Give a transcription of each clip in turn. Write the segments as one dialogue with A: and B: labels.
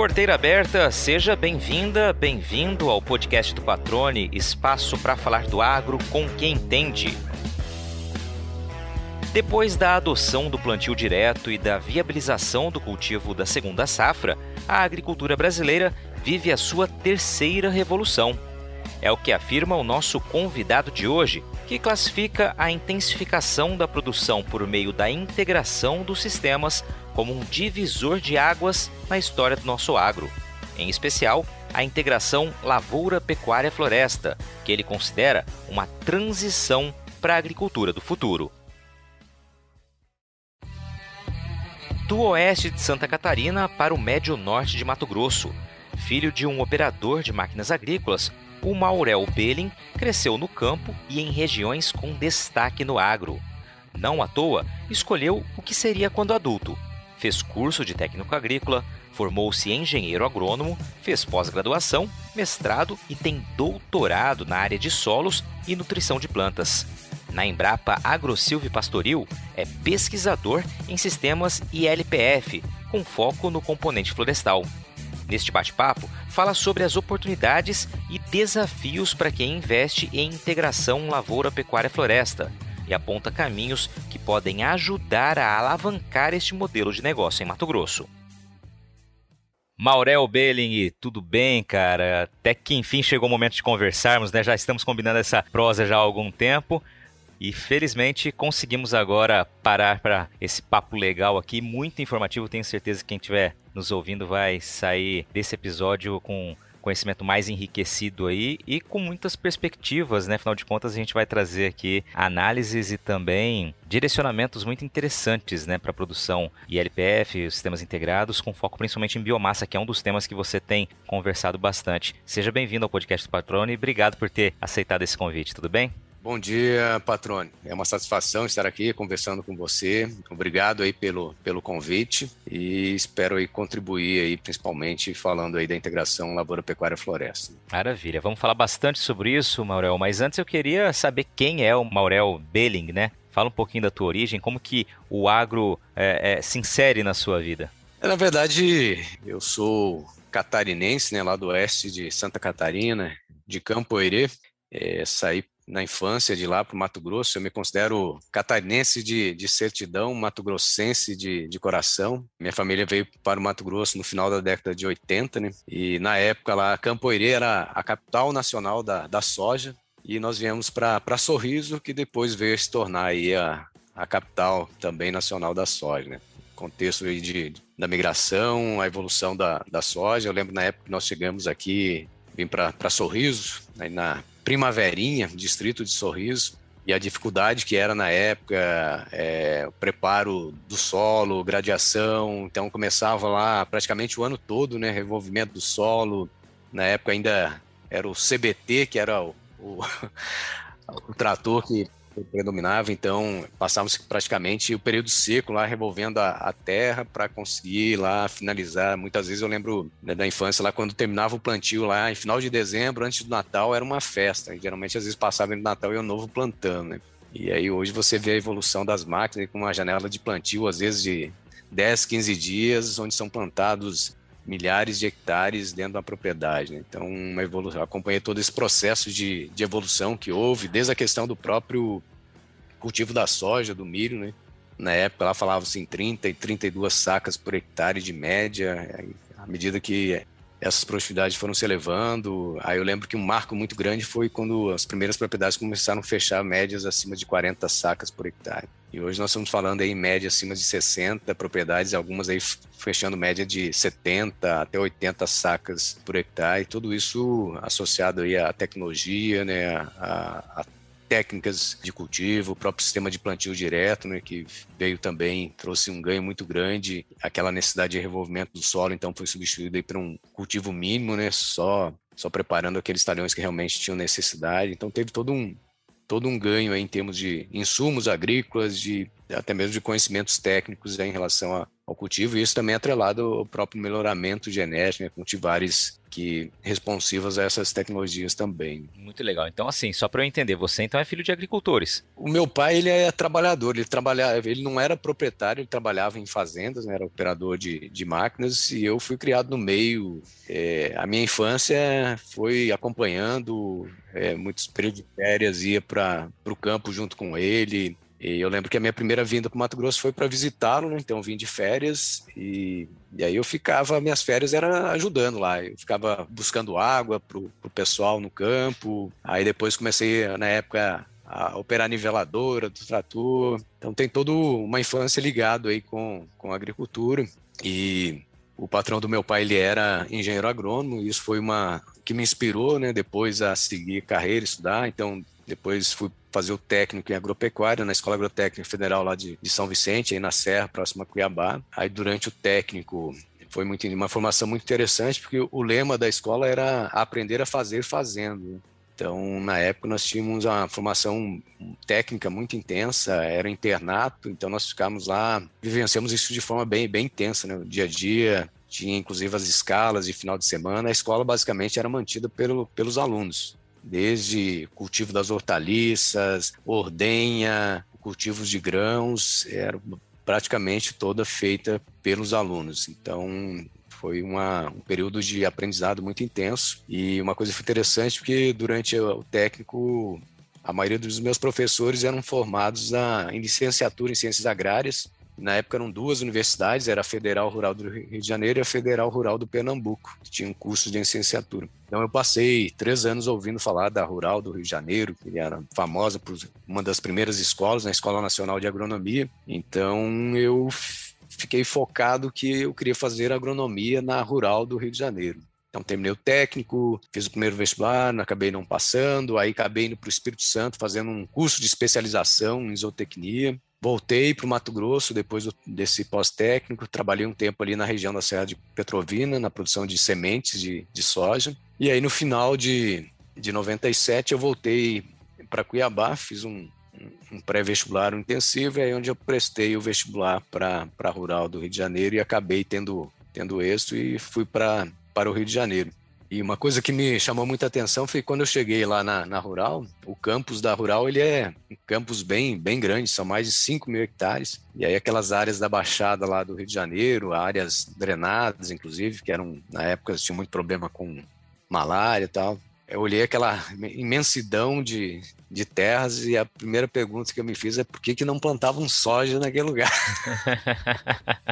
A: Porteira aberta, seja bem-vinda, bem-vindo ao podcast do Patrone, espaço para falar do agro com quem entende. Depois da adoção do plantio direto e da viabilização do cultivo da segunda safra, a agricultura brasileira vive a sua terceira revolução. É o que afirma o nosso convidado de hoje, que classifica a intensificação da produção por meio da integração dos sistemas como um divisor de águas na história do nosso agro. Em especial, a integração lavoura-pecuária-floresta, que ele considera uma transição para a agricultura do futuro. Do oeste de Santa Catarina para o médio norte de Mato Grosso, filho de um operador de máquinas agrícolas, o Maurel Belling cresceu no campo e em regiões com destaque no agro. Não à toa, escolheu o que seria quando adulto. Fez curso de técnico agrícola, formou-se engenheiro agrônomo, fez pós-graduação, mestrado e tem doutorado na área de solos e nutrição de plantas. Na Embrapa AgroSilve Pastoril, é pesquisador em sistemas ILPF, com foco no componente florestal. Neste bate-papo, fala sobre as oportunidades e desafios para quem investe em integração lavoura-pecuária-floresta e aponta caminhos que podem ajudar a alavancar este modelo de negócio em Mato Grosso. Maurel Belling, tudo bem, cara? Até que enfim chegou o momento de conversarmos, né? Já estamos combinando essa prosa já há algum tempo. E felizmente conseguimos agora parar para esse papo legal aqui, muito informativo. Tenho certeza que quem estiver nos ouvindo vai sair desse episódio com conhecimento mais enriquecido aí e com muitas perspectivas, né? Afinal de contas, a gente vai trazer aqui análises e também direcionamentos muito interessantes, né, para produção ILPF, sistemas integrados, com foco principalmente em biomassa, que é um dos temas que você tem conversado bastante. Seja bem-vindo ao podcast do Patrone e obrigado por ter aceitado esse convite, tudo bem?
B: Bom dia, Patrone. É uma satisfação estar aqui conversando com você. Obrigado aí pelo, pelo convite e espero aí contribuir aí, principalmente falando aí da integração lavoura-pecuária-floresta.
A: Maravilha. Vamos falar bastante sobre isso, Maurel, mas antes eu queria saber quem é o Maurel Belling, né? Fala um pouquinho da tua origem, como que o agro é, é, se insere na sua vida.
B: É, na verdade, eu sou catarinense, né, lá do oeste de Santa Catarina, de Campo Herê. É, saí na infância de lá para o Mato Grosso. Eu me considero catarinense de, de certidão, mato-grossense de, de coração. Minha família veio para o Mato Grosso no final da década de 80, né? E na época lá, Campoerê era a capital nacional da, da soja. E nós viemos para Sorriso, que depois veio se tornar aí a, a capital também nacional da soja, né? contexto aí de, da migração, a evolução da, da soja. Eu lembro na época que nós chegamos aqui, vim para Sorriso, aí na Primaverinha, distrito de Sorriso, e a dificuldade que era na época, é, o preparo do solo, gradiação, então começava lá praticamente o ano todo, né, revolvimento do solo, na época ainda era o CBT, que era o, o, o trator que predominava, então passávamos praticamente o período seco lá revolvendo a, a terra para conseguir lá finalizar. Muitas vezes eu lembro né, da infância lá quando terminava o plantio lá em final de dezembro, antes do Natal, era uma festa. Geralmente às vezes passava no Natal e o novo plantando, né? E aí hoje você vê a evolução das máquinas com uma janela de plantio às vezes de 10, 15 dias, onde são plantados milhares de hectares dentro da propriedade. Né? Então, uma evolução, acompanhei todo esse processo de, de evolução que houve, desde a questão do próprio cultivo da soja, do milho, né? Na época lá falava-se em 30 e 32 sacas por hectare de média, à medida que essas produtividades foram se elevando. Aí eu lembro que um marco muito grande foi quando as primeiras propriedades começaram a fechar médias acima de 40 sacas por hectare. E hoje nós estamos falando aí em média acima de 60 propriedades, algumas aí fechando média de 70 até 80 sacas por hectare. Tudo isso associado aí à tecnologia, né, a técnicas de cultivo, o próprio sistema de plantio direto, né, que veio também, trouxe um ganho muito grande, aquela necessidade de revolvimento do solo, então foi substituído aí por um cultivo mínimo, né, só só preparando aqueles talhões que realmente tinham necessidade. Então teve todo um todo um ganho em termos de insumos agrícolas, de até mesmo de conhecimentos técnicos em relação a, ao cultivo, e isso também é atrelado ao próprio melhoramento genético, né, cultivares que responsivas a essas tecnologias também.
A: Muito legal. Então, assim, só para eu entender, você então é filho de agricultores?
B: O meu pai, ele é trabalhador, ele trabalhava, ele não era proprietário, ele trabalhava em fazendas, né, era operador de, de máquinas e eu fui criado no meio. É, a minha infância foi acompanhando é, muitos períodos de férias, ia para o campo junto com ele, e eu lembro que a minha primeira vinda para o Mato Grosso foi para visitá-lo, né? então vim de férias e, e, aí eu ficava, minhas férias era ajudando lá, eu ficava buscando água para o pessoal no campo, aí depois comecei na época a operar niveladora do trator, então tem toda uma infância ligado aí com, com a agricultura. E o patrão do meu pai ele era engenheiro agrônomo e isso foi uma que me inspirou, né, depois a seguir carreira, estudar, então depois fui fazer o técnico em agropecuária na Escola Agrotécnica Federal lá de, de São Vicente, aí na Serra, próxima a Cuiabá. Aí durante o técnico foi muito, uma formação muito interessante, porque o lema da escola era aprender a fazer fazendo. Então, na época, nós tínhamos uma formação técnica muito intensa, era internato, então nós ficamos lá, vivenciamos isso de forma bem, bem intensa, né? dia a dia, tinha inclusive as escalas de final de semana, a escola basicamente era mantida pelo, pelos alunos desde cultivo das hortaliças, ordenha, cultivos de grãos, era praticamente toda feita pelos alunos. Então, foi uma, um período de aprendizado muito intenso e uma coisa interessante porque durante o técnico a maioria dos meus professores eram formados na, em licenciatura em ciências agrárias na época eram duas universidades, era a Federal Rural do Rio de Janeiro e a Federal Rural do Pernambuco, que tinham cursos de licenciatura. Então eu passei três anos ouvindo falar da Rural do Rio de Janeiro, que era famosa por uma das primeiras escolas, na Escola Nacional de Agronomia. Então eu fiquei focado que eu queria fazer agronomia na Rural do Rio de Janeiro. Então, terminei o técnico, fiz o primeiro vestibular, acabei não passando, aí acabei indo para o Espírito Santo, fazendo um curso de especialização em zootecnia. Voltei para o Mato Grosso depois desse pós-técnico, trabalhei um tempo ali na região da Serra de Petrovina, na produção de sementes de, de soja. E aí, no final de, de 97, eu voltei para Cuiabá, fiz um, um pré-vestibular intensivo, é onde eu prestei o vestibular para a Rural do Rio de Janeiro e acabei tendo, tendo êxito e fui para o Rio de Janeiro. E uma coisa que me chamou muita atenção foi quando eu cheguei lá na, na Rural, o campus da Rural, ele é um campus bem, bem grande, são mais de 5 mil hectares. E aí aquelas áreas da Baixada lá do Rio de Janeiro, áreas drenadas, inclusive, que eram, na época, tinha muito problema com malária e tal. Eu olhei aquela imensidão de, de terras e a primeira pergunta que eu me fiz é por que, que não plantavam soja naquele lugar?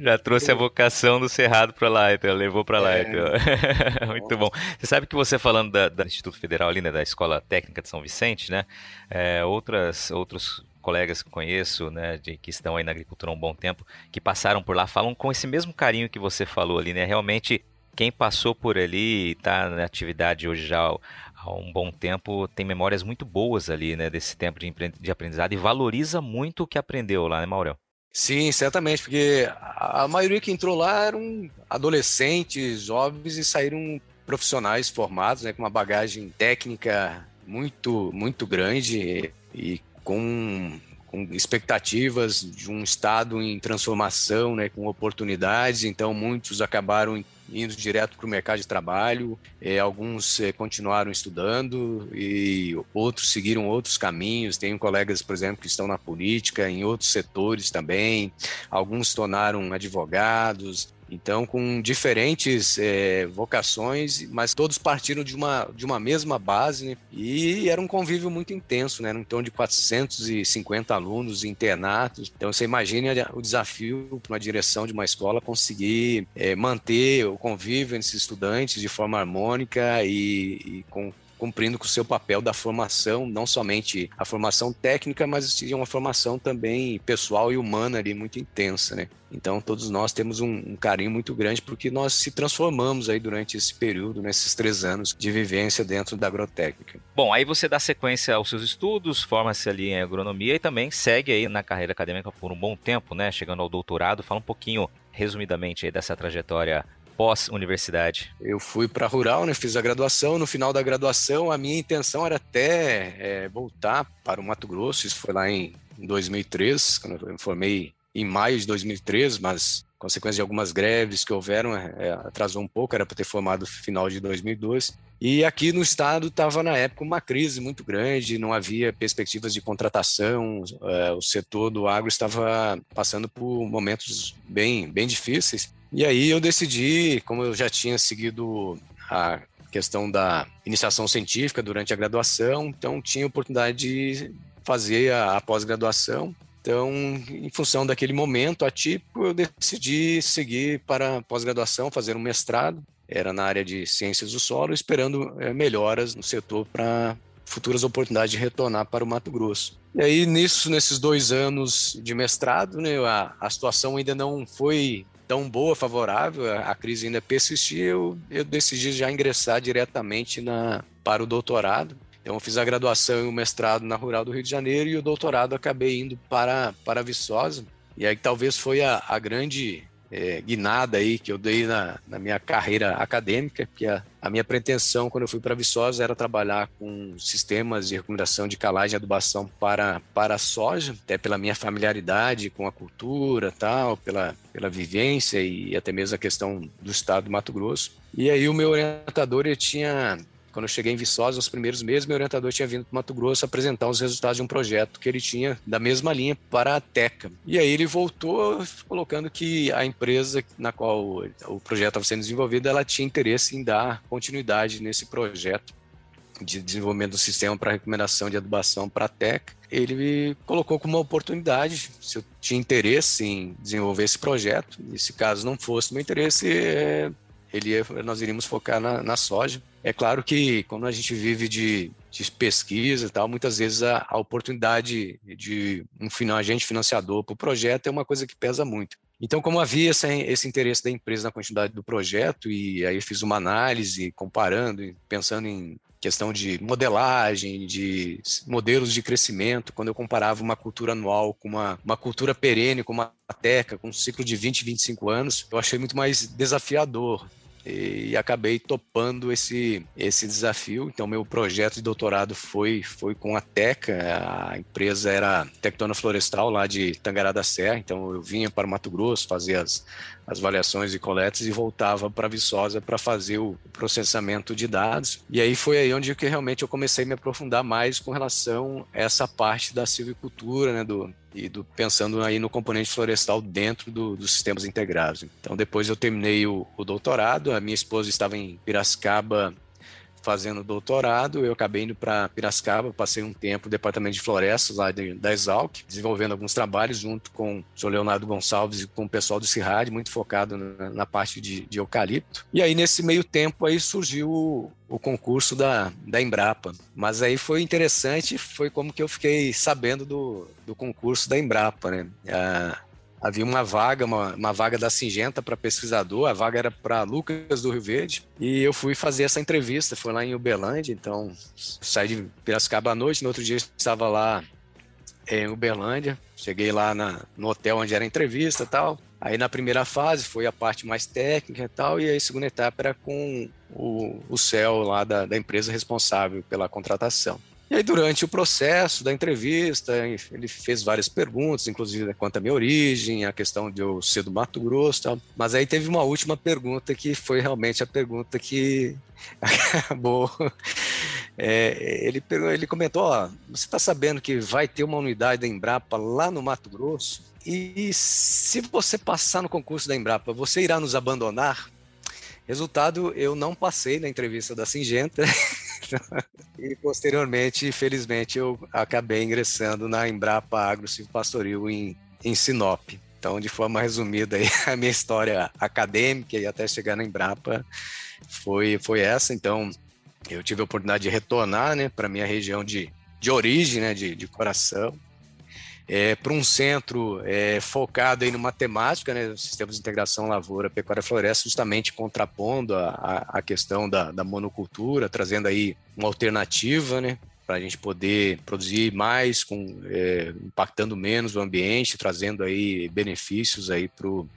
A: Já trouxe a vocação do Cerrado para lá, então, levou para lá, é. então. Muito bom. Você sabe que você falando da, da Instituto Federal ali, né, da Escola Técnica de São Vicente, né, é, outras, outros colegas que conheço, né, de, que estão aí na agricultura há um bom tempo, que passaram por lá, falam com esse mesmo carinho que você falou ali, né, realmente quem passou por ali e está na atividade hoje já há um bom tempo tem memórias muito boas ali, né, desse tempo de, de aprendizado e valoriza muito o que aprendeu lá, né, Maurel?
B: Sim, certamente, porque a maioria que entrou lá eram adolescentes, jovens e saíram profissionais formados, né, com uma bagagem técnica muito, muito grande e com, com expectativas de um estado em transformação, né, com oportunidades. Então, muitos acabaram indo direto para o mercado de trabalho, é, alguns é, continuaram estudando e outros seguiram outros caminhos. Tenho colegas, por exemplo, que estão na política, em outros setores também, alguns tornaram advogados, então, com diferentes é, vocações, mas todos partiram de uma, de uma mesma base né? e era um convívio muito intenso, né? Era torno de 450 alunos internatos. Então, você imagine o desafio para uma direção de uma escola conseguir é, manter o convívio entre esses estudantes de forma harmônica e, e com cumprindo com o seu papel da formação, não somente a formação técnica, mas uma formação também pessoal e humana ali muito intensa, né? Então todos nós temos um, um, carinho muito grande porque nós se transformamos aí durante esse período, nesses três anos de vivência dentro da agrotécnica.
A: Bom, aí você dá sequência aos seus estudos, forma-se ali em agronomia e também segue aí na carreira acadêmica por um bom tempo, né? Chegando ao doutorado, fala um pouquinho resumidamente aí dessa trajetória pós-universidade?
B: Eu fui para rural, né? Fiz a graduação. No final da graduação, a minha intenção era até é, voltar para o Mato Grosso. Isso foi lá em 2003, quando eu me formei em maio de 2013, mas consequência de algumas greves que houveram, é, atrasou um pouco, era para ter formado final de 2002. E aqui no estado estava na época uma crise muito grande, não havia perspectivas de contratação, é, o setor do agro estava passando por momentos bem, bem difíceis. E aí eu decidi, como eu já tinha seguido a questão da iniciação científica durante a graduação, então tinha oportunidade de fazer a, a pós-graduação então, em função daquele momento atípico, eu decidi seguir para pós-graduação, fazer um mestrado. Era na área de ciências do solo, esperando é, melhoras no setor para futuras oportunidades de retornar para o Mato Grosso. E aí, nisso, nesses dois anos de mestrado, né, a, a situação ainda não foi tão boa, favorável, a, crise ainda persistia, eu, eu decidi já ingressar diretamente na, para o doutorado. Então, eu fiz a graduação e o mestrado na Rural do Rio de Janeiro e o doutorado acabei indo para, para Viçosa. E aí talvez foi a, a grande é, guinada aí que eu dei na, na minha carreira acadêmica, porque a, a minha pretensão quando eu fui para Viçosa era trabalhar com sistemas de recomendação de calagem e adubação para, para a soja, até pela minha familiaridade com a cultura, tal, pela, pela vivência e até mesmo a questão do estado do Mato Grosso. E aí o meu orientador ele tinha quando eu cheguei em Viçosa, nos primeiros meses, meu orientador tinha vindo para Mato Grosso apresentar os resultados de um projeto que ele tinha da mesma linha para a Teca. E aí ele voltou colocando que a empresa na qual o projeto estava sendo desenvolvido, ela tinha interesse em dar continuidade nesse projeto de desenvolvimento do sistema para recomendação de adubação para a Teca. Ele me colocou como uma oportunidade, se eu tinha interesse em desenvolver esse projeto, e se caso não fosse meu interesse, é, ele, nós iríamos focar na, na soja. É claro que quando a gente vive de, de pesquisa e tal, muitas vezes a, a oportunidade de um agente financiador para o projeto é uma coisa que pesa muito. Então, como havia esse, esse, interesse da empresa na quantidade do projeto, e aí fiz uma análise comparando, pensando em questão de modelagem, de modelos de crescimento, quando eu comparava uma cultura anual com uma, uma cultura perene, como uma teca, com um ciclo de 20, 25 anos, eu achei muito mais desafiador e acabei topando esse, esse desafio. Então, meu projeto de doutorado foi, foi com a Teca, a empresa era Tectona Florestal, lá de Tangará da Serra. Então, eu vinha para o Mato Grosso fazer as, as avaliações e coletas e voltava para Viçosa para fazer o processamento de dados. E aí foi aí onde que realmente eu comecei a me aprofundar mais com relação a essa parte da silvicultura, né, do, e do, pensando aí no componente florestal dentro do, dos sistemas integrados. Então, depois eu terminei o, o doutorado, a minha esposa estava em Piracicaba fazendo doutorado, eu acabei indo para Piracicaba, passei um tempo no departamento de florestas lá de, da Exalc, desenvolvendo alguns trabalhos junto com o Sr. Leonardo Gonçalves e com o pessoal do CIRAD, muito focado na, na parte de, de, eucalipto. E aí, nesse meio tempo, aí surgiu o, o concurso da, da Embrapa. Mas aí foi interessante, foi como que eu fiquei sabendo do, do concurso da Embrapa, né? Ah, havia uma vaga, uma, uma vaga da Singenta para pesquisador, a vaga era para Lucas do Rio Verde, e eu fui fazer essa entrevista, foi lá em Uberlândia, então saí de Piracicaba à noite, no outro dia estava lá em Uberlândia, cheguei lá na, no hotel onde era a entrevista e tal, aí na primeira fase foi a parte mais técnica e tal, e aí a segunda etapa era com o, o céu lá da, da empresa responsável pela contratação. E aí, durante o processo da entrevista, ele fez várias perguntas, inclusive quanto à minha origem, a questão de eu ser do Mato Grosso tal. Mas aí teve uma última pergunta que foi realmente a pergunta que acabou. É, ele, ele comentou: ó, você está sabendo que vai ter uma unidade da Embrapa lá no Mato Grosso? E se você passar no concurso da Embrapa, você irá nos abandonar? Resultado, eu não passei na entrevista da Singenta. e posteriormente, felizmente, eu acabei ingressando na Embrapa Agro Pastoril em, em Sinop. Então, de forma resumida, aí, a minha história acadêmica e até chegar na Embrapa foi, foi essa. Então, eu tive a oportunidade de retornar né, para a minha região de, de origem, né, de, de coração é, para um centro é, focado aí no matemática, né, sistemas de integração lavoura, pecuária, floresta, justamente contrapondo a, a, a questão da, da, monocultura, trazendo aí uma alternativa, né, para a gente poder produzir mais, com, é, impactando menos o ambiente, trazendo aí benefícios aí para o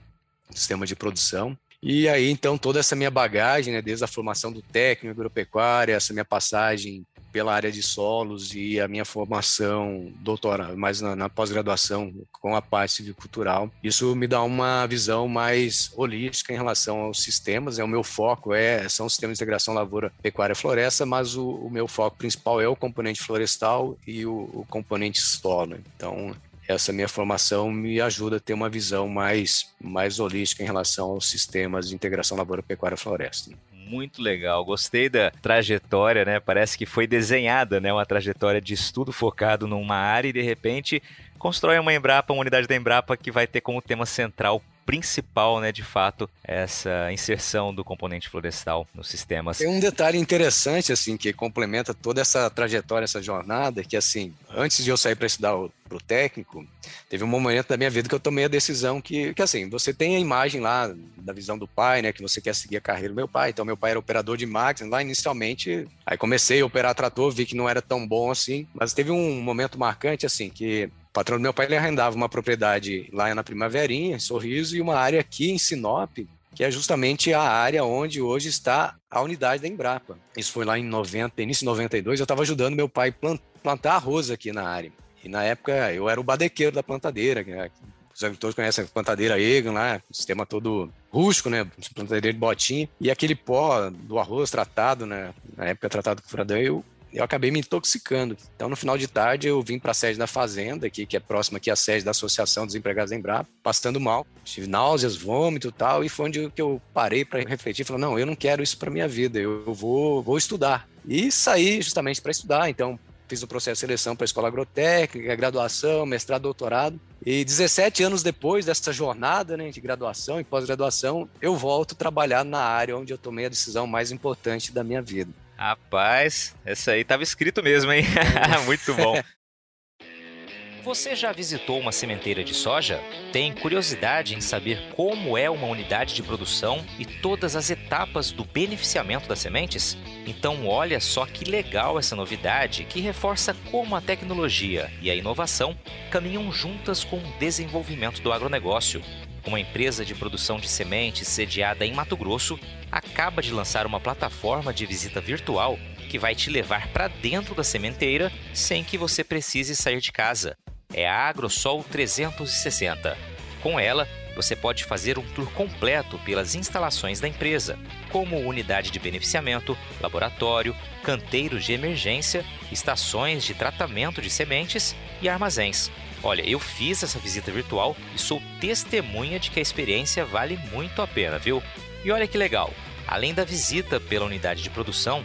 B: sistema de produção. E aí, então, toda essa minha bagagem, né, desde a formação do técnico agropecuária, essa minha passagem pela área de solos e a minha formação doutora, mais na, na pós-graduação com a parte civicultural, isso me dá uma visão mais holística em relação aos sistemas. É o meu foco é são sistemas de integração lavoura, pecuária, floresta, mas o, o meu foco principal é o componente florestal e o, o componente solo. Então essa minha formação me ajuda a ter uma visão mais, mais holística em relação aos sistemas de integração lavoura, pecuária, floresta
A: muito legal. Gostei da trajetória, né? Parece que foi desenhada, né? Uma trajetória de estudo focado numa área e de repente constrói uma Embrapa, uma unidade da Embrapa que vai ter como tema central principal, né, de fato, essa inserção do componente florestal nos sistemas.
B: Tem um detalhe interessante, assim, que complementa toda essa trajetória, essa jornada, que, assim, antes de eu sair para estudar para o técnico, teve um momento da minha vida que eu tomei a decisão que, que, assim, você tem a imagem lá da visão do pai, né, que você quer seguir a carreira do meu pai, então meu pai era operador de máquinas, lá inicialmente, aí comecei a operar trator, vi que não era tão bom assim, mas teve um momento marcante, assim, que o patrão do meu pai ele arrendava uma propriedade lá na Primaverinha, em Sorriso, e uma área aqui em Sinop, que é justamente a área onde hoje está a unidade da Embrapa. Isso foi lá em 90, início de 92, eu estava ajudando meu pai plantar arroz aqui na área. E na época eu era o badequeiro da plantadeira, que é, os agricultores conhecem a plantadeira Egan lá, sistema todo rústico, né? Plantadeira de botinha. E aquele pó do arroz tratado, né? Na época tratado com furadão, eu eu acabei me intoxicando. Então, no final de tarde, eu vim para a sede da Fazenda, aqui, que é próxima aqui à sede da Associação dos Empregados em Embrapa, passando mal. Tive náuseas, vômito e tal, e foi onde que eu parei para refletir. Falei, não, eu não quero isso para minha vida, eu vou, vou estudar. E saí justamente para estudar. Então, fiz o processo de seleção para a escola agrotécnica, graduação, mestrado, doutorado. E 17 anos depois dessa jornada né, de graduação e pós-graduação, eu volto trabalhar na área onde eu tomei a decisão mais importante da minha vida.
A: Rapaz, essa aí tava escrito mesmo, hein? Muito bom. Você já visitou uma sementeira de soja? Tem curiosidade em saber como é uma unidade de produção e todas as etapas do beneficiamento das sementes? Então, olha só que legal essa novidade que reforça como a tecnologia e a inovação caminham juntas com o desenvolvimento do agronegócio uma empresa de produção de sementes sediada em Mato Grosso, acaba de lançar uma plataforma de visita virtual que vai te levar para dentro da sementeira sem que você precise sair de casa. É a AgroSol 360. Com ela, você pode fazer um tour completo pelas instalações da empresa, como unidade de beneficiamento, laboratório, canteiros de emergência, estações de tratamento de sementes e armazéns. Olha, eu fiz essa visita virtual e sou testemunha de que a experiência vale muito a pena, viu? E olha que legal! Além da visita pela unidade de produção,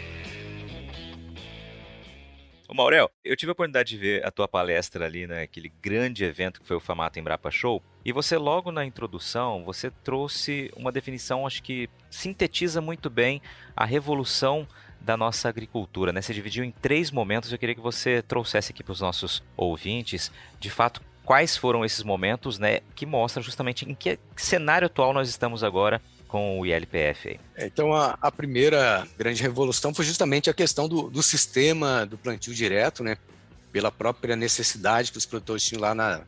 A: Ô Maurel, eu tive a oportunidade de ver a tua palestra ali naquele né, grande evento que foi o Famata Embrapa Show, e você logo na introdução, você trouxe uma definição, acho que sintetiza muito bem a revolução da nossa agricultura, né? Você dividiu em três momentos. Eu queria que você trouxesse aqui para os nossos ouvintes, de fato, quais foram esses momentos, né? Que mostram justamente em que cenário atual nós estamos agora com o ILPF.
B: É, então, a, a, primeira grande revolução foi justamente a questão do, do sistema do plantio direto, né? Pela própria necessidade que os produtores tinham lá na,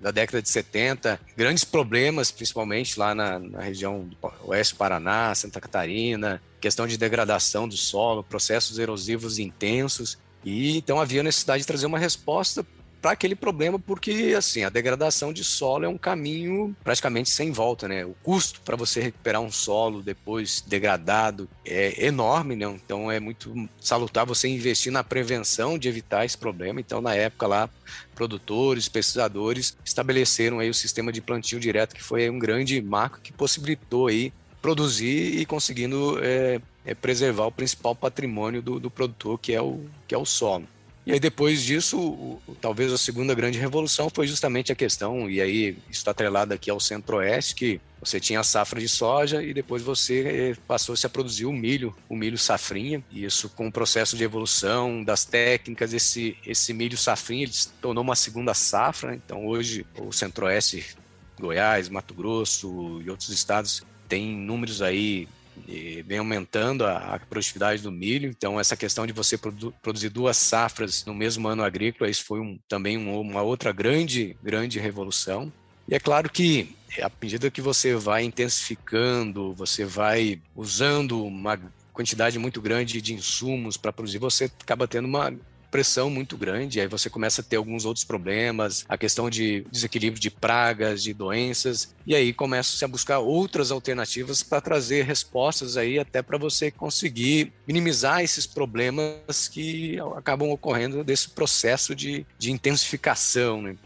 B: da década de 70, grandes problemas, principalmente lá na, na região do oeste do Paraná, Santa Catarina, questão de degradação do solo, processos erosivos intensos, e então havia necessidade de trazer uma resposta para aquele problema, porque assim, a degradação de solo é um caminho praticamente sem volta, né? O custo para você recuperar um solo depois degradado é enorme, né? Então é muito salutar você investir na prevenção de evitar esse problema. Então, na época lá, produtores, pesquisadores estabeleceram aí o sistema de plantio direto, que foi um grande marco que possibilitou aí produzir e conseguindo é, é preservar o principal patrimônio do, do produtor, que é o, que é o solo. E aí depois disso, o, talvez a segunda grande revolução foi justamente a questão, e aí está atrelado aqui ao centro-oeste, que você tinha a safra de soja e depois você eh, passou-se a produzir o milho, o milho safrinha. E isso com o processo de evolução das técnicas, esse, esse milho safrinha ele se tornou uma segunda safra. Então hoje o centro-oeste, Goiás, Mato Grosso e outros estados têm números aí e vem aumentando a, a, produtividade do milho. Então, essa questão de você produ produzir duas safras no mesmo ano agrícola, isso foi um, também um, uma outra grande, grande revolução. E é claro que à medida que você vai intensificando, você vai usando uma quantidade muito grande de insumos para produzir, você acaba tendo uma pressão muito grande, aí você começa a ter alguns outros problemas, a questão de desequilíbrio de pragas, de doenças, e aí começa-se a buscar outras alternativas para trazer respostas aí até para você conseguir minimizar esses problemas que acabam ocorrendo desse processo de, de intensificação, né?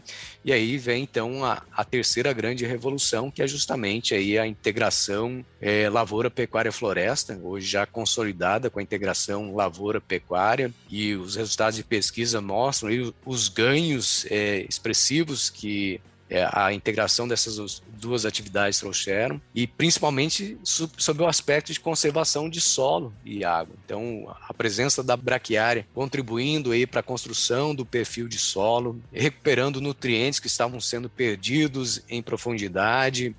B: E aí vem então a, a, terceira grande revolução, que é justamente aí a integração é, lavoura, pecuária, floresta, hoje já consolidada com a integração lavoura, pecuária, e os resultados de pesquisa mostram aí os ganhos é, expressivos que é, a integração dessas duas atividades trouxeram, e principalmente sob o aspecto de conservação de solo e água. Então, a presença da braquiária contribuindo aí para a construção do perfil de solo, recuperando nutrientes que estavam sendo perdidos em profundidade,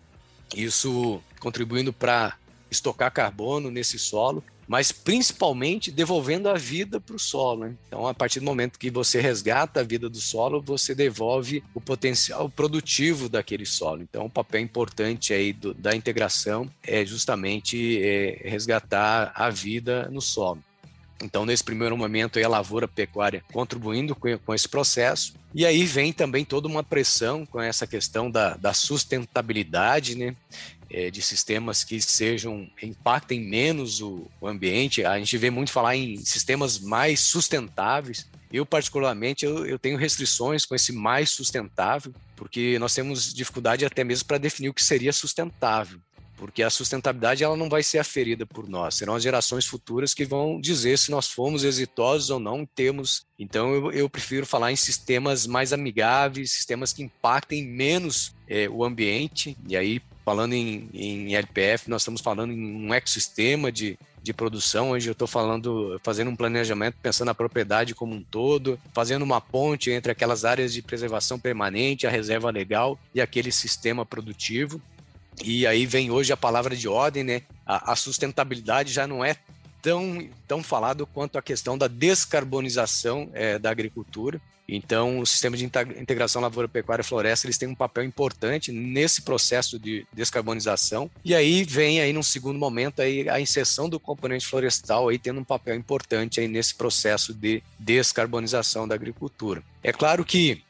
B: isso contribuindo para estocar carbono nesse solo mas principalmente devolvendo a vida para o solo. Né? Então, a partir do momento que você resgata a vida do solo, você devolve o potencial produtivo daquele solo. Então, o papel importante aí do, da integração é justamente é, resgatar a vida no solo. Então, nesse primeiro momento, a lavoura pecuária contribuindo com, com, esse processo. E aí vem também toda uma pressão com essa questão da, da sustentabilidade, né? É, de sistemas que sejam impactem menos o, o, ambiente. A gente vê muito falar em sistemas mais sustentáveis. Eu particularmente eu, eu tenho restrições com esse mais sustentável, porque nós temos dificuldade até mesmo para definir o que seria sustentável porque a sustentabilidade ela não vai ser aferida por nós, serão as gerações futuras que vão dizer se nós fomos exitosos ou não em termos. Então eu, eu prefiro falar em sistemas mais amigáveis, sistemas que impactem menos é, o ambiente, e aí falando em, em LPF, nós estamos falando em um ecossistema de, de produção, onde eu estou falando, fazendo um planejamento pensando na propriedade como um todo, fazendo uma ponte entre aquelas áreas de preservação permanente, a reserva legal e aquele sistema produtivo. E aí vem hoje a palavra de ordem, né? A, a sustentabilidade já não é tão, tão falado quanto a questão da descarbonização é, da agricultura. Então, o sistema de integração lavoura, pecuária e floresta, eles têm um papel importante nesse processo de descarbonização. E aí vem aí num segundo momento aí a inserção do componente florestal aí tendo um papel importante aí nesse processo de descarbonização da agricultura. É claro que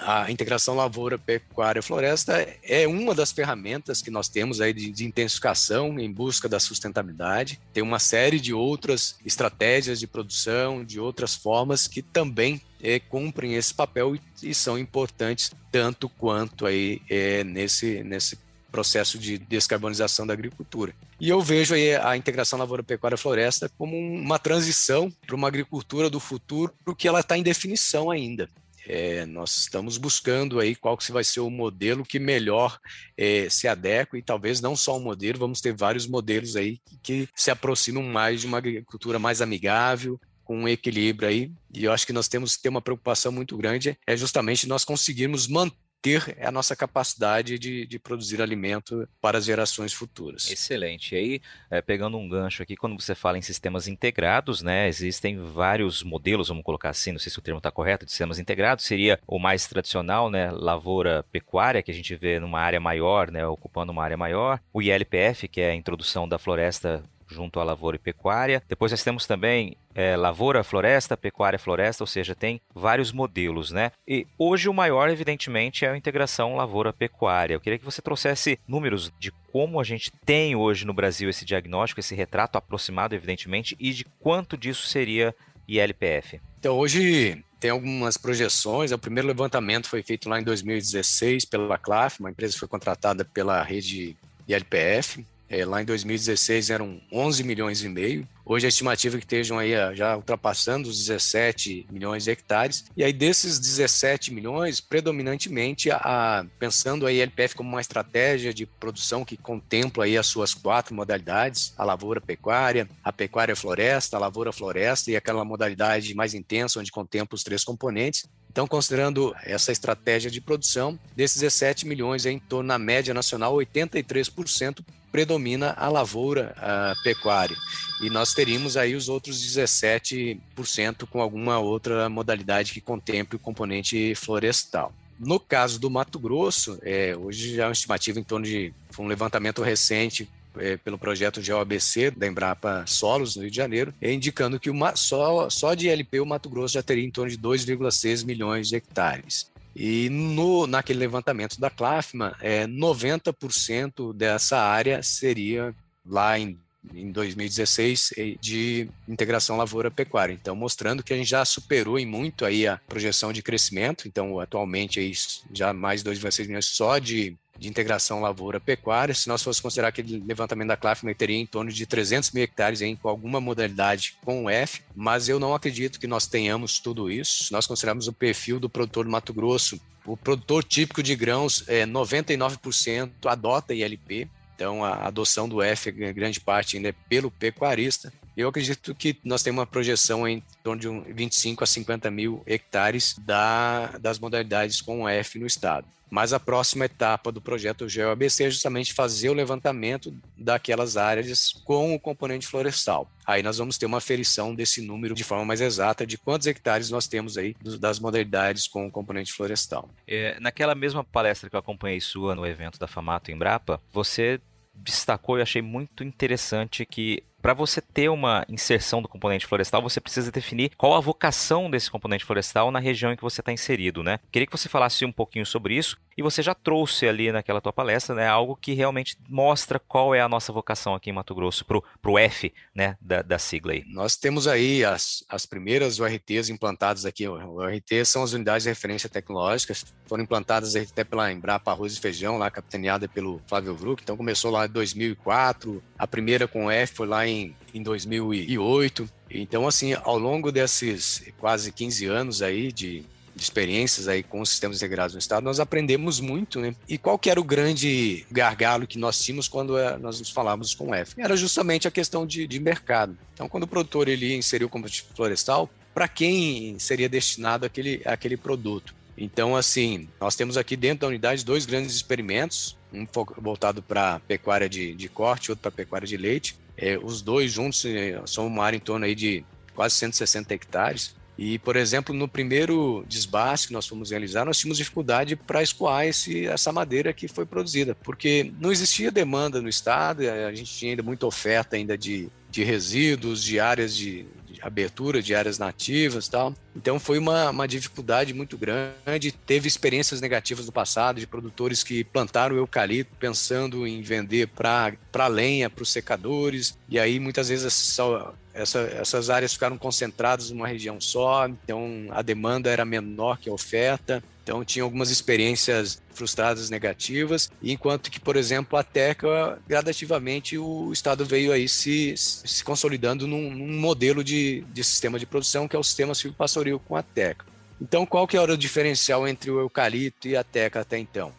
B: a integração lavoura, pecuária floresta é uma das ferramentas que nós temos aí de, de, intensificação em busca da sustentabilidade. Tem uma série de outras estratégias de produção, de outras formas que também é, cumprem esse papel e, e, são importantes tanto quanto aí é, nesse, nesse processo de descarbonização da agricultura. E eu vejo a integração lavoura-pecuária-floresta como uma transição para uma agricultura do futuro, porque ela está em definição ainda. É, nós estamos buscando aí qual que vai ser o modelo que melhor é, se adequa e talvez não só um modelo, vamos ter vários modelos aí que, que se aproximam mais de uma agricultura mais amigável, com um equilíbrio aí. E eu acho que nós temos que ter uma preocupação muito grande, é justamente nós conseguirmos manter ter a nossa capacidade de, de produzir alimento para as gerações futuras.
A: Excelente. E aí, é, pegando um gancho aqui, quando você fala em sistemas integrados, né, existem vários modelos, vamos colocar assim, não sei se o termo está correto, de sistemas integrados, seria o mais tradicional, né, lavoura pecuária, que a gente vê numa área maior, né, ocupando uma área maior, o ILPF, que é a introdução da floresta junto à lavoura e pecuária. Depois nós temos também é, lavoura, floresta, pecuária, floresta, ou seja, tem vários modelos, né? E hoje o maior, evidentemente, é a integração lavoura-pecuária. Eu queria que você trouxesse números de como a gente tem hoje no Brasil esse diagnóstico, esse retrato aproximado, evidentemente, e de quanto disso seria ILPF.
B: Então, hoje tem algumas projeções. O primeiro levantamento foi feito lá em 2016 pela CLAF, uma empresa que foi contratada pela rede ILPF É, lá em 2016 eram 11 milhões e meio. Hoje a estimativa é que estejam aí já ultrapassando os 17 milhões de hectares. E aí desses 17 milhões, predominantemente, a, a, pensando a LPF como uma estratégia de produção que contempla aí as suas quatro modalidades, a lavoura pecuária, a pecuária floresta, a lavoura floresta e aquela modalidade mais intensa onde contempla os três componentes. Então, considerando essa estratégia de produção, desses 17 milhões, em torno da média nacional, 83% predomina a lavoura a pecuária. E nós teríamos aí os outros 17% com alguma outra modalidade que contemple o componente florestal. No caso do Mato Grosso, é, hoje já é uma estimativa em torno de um levantamento recente é, pelo projeto GeoABC da Embrapa Solos, no Rio de Janeiro, é indicando que uma, só, só de LP o Mato Grosso já teria em torno de 2,6 milhões de hectares. E no, naquele levantamento da CLAFMA, é, 90% dessa área seria lá em, em 2016 de integração lavoura-pecuária. Então, mostrando que a gente já superou em muito aí a projeção de crescimento. Então, atualmente, aí, já mais 2,6 milhões só de de integração lavoura-pecuária. Se nós fosse considerar aquele levantamento da CLAF, teria em torno de 300 mil hectares em alguma modalidade com o F, mas eu não acredito que nós tenhamos tudo isso. Nós considerarmos o perfil do produtor do Mato Grosso, o produtor típico de grãos, é 99% adota ILP, então a adoção do F, grande parte ainda é pelo pecuarista. Eu acredito que nós temos uma projeção em torno de 25 a 50 mil hectares da, das modalidades com F no estado. Mas a próxima etapa do projeto GeoABC é justamente fazer o levantamento daquelas áreas com o componente florestal. Aí nós vamos ter uma aferição desse número de forma mais exata de quantos hectares nós temos aí das modalidades com o componente florestal.
A: É, naquela mesma palestra que eu acompanhei sua no evento da Famato em Brapa, você destacou e achei muito interessante que para você ter uma inserção do componente florestal, você precisa definir qual a vocação desse componente florestal na região em que você está inserido, né? Queria que você falasse um pouquinho sobre isso e você já trouxe ali naquela tua palestra, né, algo que realmente mostra qual é a nossa vocação aqui em Mato Grosso pro, pro F, né, da, da sigla aí.
B: Nós temos aí as, as primeiras URTs implantadas aqui. O URT são as unidades de referência tecnológica, foram implantadas até pela Embrapa Arroz e Feijão, lá capitaneada pelo Flávio Vruck. Então começou lá em 2004, a primeira com F foi lá em, em 2008. Então, assim, ao longo desses quase 15 anos aí de, de experiências aí com os sistemas integrados no Estado, nós aprendemos muito, né? E qual que era o grande gargalo que nós tínhamos quando eh, nós nos falávamos com o F? Era justamente a questão de, de mercado. Então, quando o produtor ele inseriu o combustível florestal, para quem seria destinado aquele, aquele produto? Então, assim, nós temos aqui dentro da unidade dois grandes experimentos, um voltado para pecuária de, de corte, outro para pecuária de leite. É, os dois juntos é, são uma área em torno aí de quase 160 hectares. E, por exemplo, no primeiro desbaste que nós fomos realizar, nós tínhamos dificuldade para escoar esse, essa madeira que foi produzida, porque não existia demanda no estado, a gente tinha ainda muita oferta ainda de, de resíduos, de áreas de, abertura de áreas nativas tal. Então foi uma, uma dificuldade muito grande. Teve experiências negativas no passado de produtores que plantaram eucalipto pensando em vender para lenha, para os secadores, e aí muitas vezes essa, essa, essas áreas ficaram concentradas numa região só, então a demanda era menor que a oferta. Então, tinha algumas experiências frustradas negativas, enquanto que, por exemplo, a Teca, gradativamente, o Estado veio aí se, se consolidando num, num modelo de, de sistema de produção, que é o sistema silvopastoril com a Teca. Então, qual que era o diferencial entre o eucalipto e a Teca até então?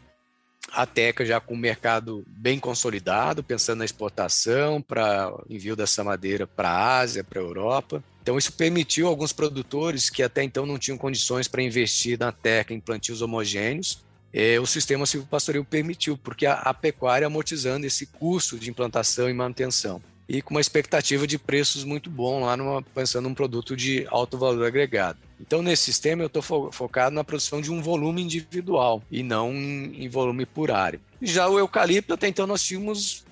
B: A Teca já com o mercado bem consolidado, pensando na exportação para envio dessa madeira para a Ásia, para a Europa. Então, isso permitiu alguns produtores que até então não tinham condições para investir na teca em plantios homogêneos, é, o sistema silvopastoril permitiu, porque a, a pecuária amortizando esse custo de implantação e manutenção e com uma expectativa de preços muito bom lá numa, pensando num produto de alto valor agregado. Então, nesse sistema, eu estou fo focado na produção de um volume individual e não em, em volume por área. Já o eucalipto, até então, nós tínhamos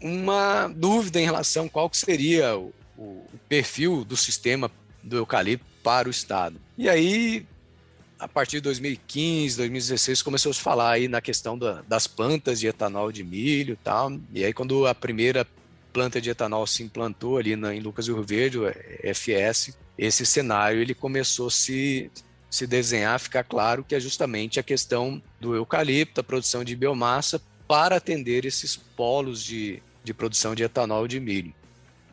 B: uma dúvida em relação a qual que seria o, o perfil do sistema do eucalipto para o Estado. E aí, a partir de 2015, 2016, começou a se falar aí na questão da, das plantas de etanol de milho e tal. E aí, quando a primeira planta de etanol se implantou ali na, em Lucas do Rio Verde, FS, esse cenário ele começou a se, se desenhar, ficar claro que é justamente a questão do eucalipto, a produção de biomassa, para atender esses polos de, de produção de etanol de milho.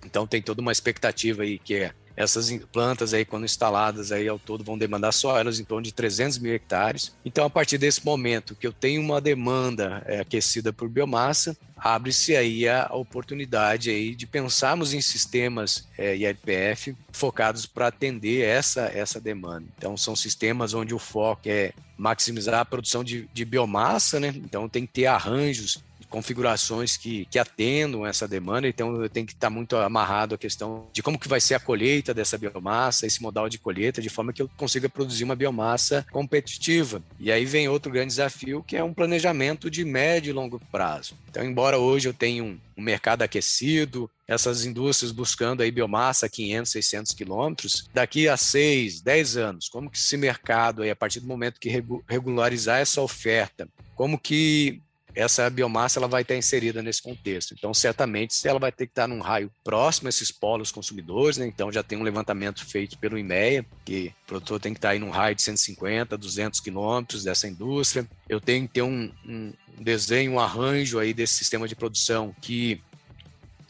B: Então tem toda uma expectativa aí que é essas plantas aí, quando instaladas aí ao todo, vão demandar só elas em torno de 300 mil hectares. Então, a partir desse momento que eu tenho uma demanda é, aquecida por biomassa, abre-se aí a oportunidade aí de pensarmos em sistemas é, IRPF focados para atender essa, essa demanda. Então, são sistemas onde o foco é maximizar a produção de, de biomassa, né? Então, tem que ter arranjos configurações que, que atendam essa demanda, então eu tenho que estar muito amarrado à questão de como que vai ser a colheita dessa biomassa, esse modal de colheita, de forma que eu consiga produzir uma biomassa competitiva. E aí vem outro grande desafio, que é um planejamento de médio e longo prazo. Então, embora hoje eu tenha um, um mercado aquecido, essas indústrias buscando aí biomassa a 500, 600 quilômetros, daqui a 6, 10 anos, como que esse mercado aí, a partir do momento que regularizar essa oferta, como que essa biomassa ela vai estar inserida nesse contexto. Então, certamente, ela vai ter que estar num raio próximo a esses polos consumidores, né? Então, já tem um levantamento feito pelo IMEA, que o produtor tem que estar aí num raio de 150, 200 quilômetros dessa indústria. Eu tenho que ter um, um desenho, um arranjo aí desse sistema de produção que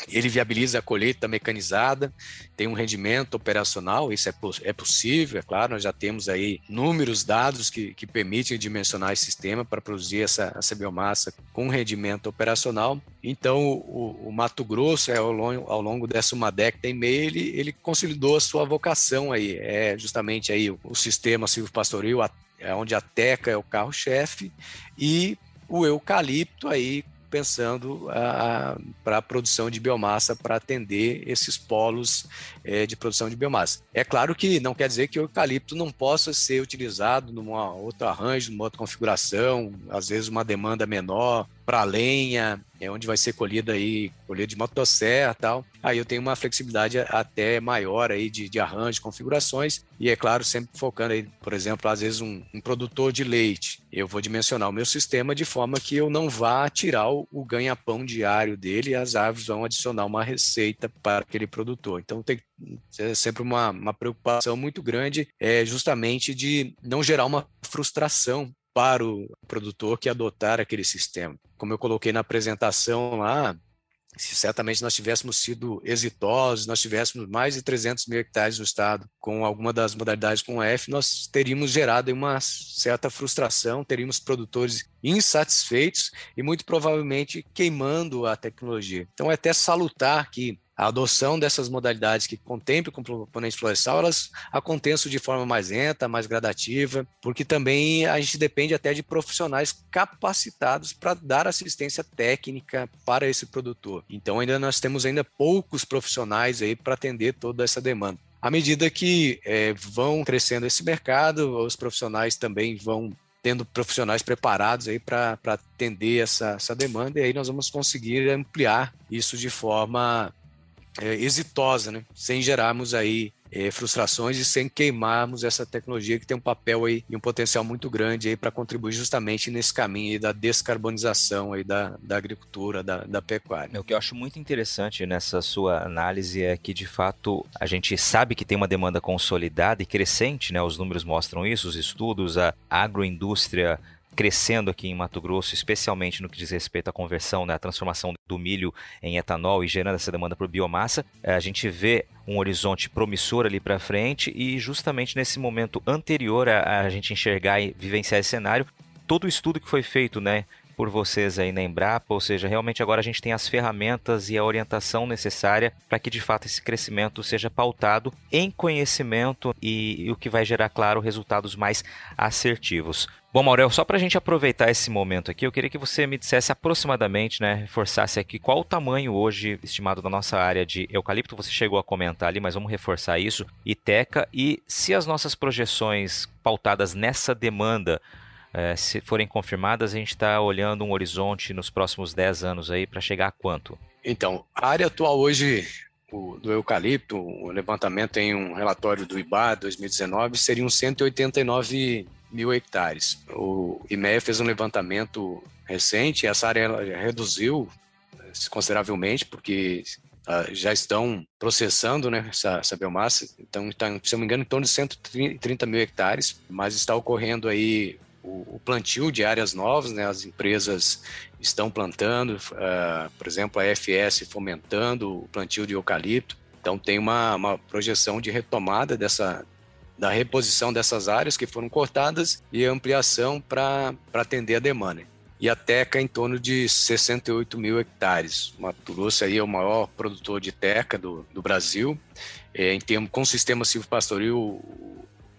B: ele viabiliza a colheita mecanizada, tem um rendimento operacional, isso é, é possível, é claro, nós já temos aí números, dados que, que permitem dimensionar esse sistema para produzir essa, essa biomassa com rendimento operacional. Então, o, o Mato Grosso, é, ao, longo, ao longo dessa uma década e meia, ele, ele consolidou a sua vocação aí, é justamente aí o, o sistema silvopastoril, é onde a teca é o carro-chefe, e o eucalipto aí pensando para a produção de biomassa para atender esses polos é, de produção de biomassa. É claro que não quer dizer que o eucalipto não possa ser utilizado numa outro arranjo, numa outra configuração, às vezes uma demanda menor, para lenha, é onde vai ser colhida aí, colhida de motosserra tal. Aí eu tenho uma flexibilidade até maior aí de, de arranjo, configurações, e é claro, sempre focando aí, por exemplo, às vezes um, um produtor de leite, eu vou dimensionar o meu sistema de forma que eu não vá tirar o, o ganha-pão diário dele e as aves vão adicionar uma receita para aquele produtor. Então tem é sempre uma, uma preocupação muito grande, é justamente de não gerar uma frustração para o produtor que adotar aquele sistema. Como eu coloquei na apresentação lá, se certamente nós tivéssemos sido exitosos, nós tivéssemos mais de 300 mil hectares no estado com alguma das modalidades com F, nós teríamos gerado uma certa frustração, teríamos produtores insatisfeitos e muito provavelmente queimando a tecnologia. Então é até salutar que a adoção dessas modalidades que contemplem o componente florestal, elas aconteçam de forma mais lenta, mais gradativa, porque também a gente depende até de profissionais capacitados para dar assistência técnica para esse produtor. Então ainda nós temos ainda poucos profissionais aí para atender toda essa demanda. À medida que é, vão crescendo esse mercado, os profissionais também vão tendo profissionais preparados aí para atender essa, essa demanda, e aí nós vamos conseguir ampliar isso de forma é, exitosa, né? sem gerarmos aí é, frustrações e sem queimarmos essa tecnologia que tem um papel aí e um potencial muito grande aí para contribuir justamente nesse caminho aí da descarbonização aí da, da agricultura, da, da pecuária.
A: O que eu acho muito interessante nessa sua análise é que de fato a gente sabe que tem uma demanda consolidada e crescente, né? Os números mostram isso, os estudos, a agroindústria crescendo aqui em Mato Grosso, especialmente no que diz respeito à conversão, né, à transformação do milho em etanol e gerando essa demanda por biomassa. É, a gente vê um horizonte promissor ali para frente e justamente nesse momento anterior a, a gente enxergar e vivenciar esse cenário, todo o estudo que foi feito, né, por vocês aí na Embrapa, ou seja, realmente agora a gente tem as ferramentas e a orientação necessária para que de fato esse crescimento seja pautado em conhecimento e, e o que vai gerar, claro, resultados mais assertivos. Bom, Maurel, só para a gente aproveitar esse momento aqui, eu queria que você me dissesse aproximadamente, né, reforçasse aqui qual o tamanho hoje estimado da nossa área de eucalipto, você chegou a comentar ali, mas vamos reforçar isso, e teca, e se as nossas projeções pautadas nessa demanda é, se forem confirmadas, a gente está olhando um horizonte nos próximos 10 anos aí para chegar a quanto?
B: Então, a área atual hoje o, do eucalipto, o levantamento em um relatório do IBA 2019, seriam 189 mil hectares. O IMEA fez um levantamento recente, essa área reduziu eh, consideravelmente, porque uh, já estão processando né, essa, essa biomassa, então, tá, se eu não me engano, em torno de 130 mil hectares, mas está ocorrendo aí o, plantio de áreas novas, né? As empresas estão plantando, uh, por exemplo, a FS fomentando o plantio de eucalipto. Então tem uma, uma projeção de retomada dessa da reposição dessas áreas que foram cortadas e ampliação para atender a demanda. E a teca em torno de 68 mil hectares. Mato Grosso aí é o maior produtor de teca do, do Brasil. É, em termos com o sistema silvopastoril,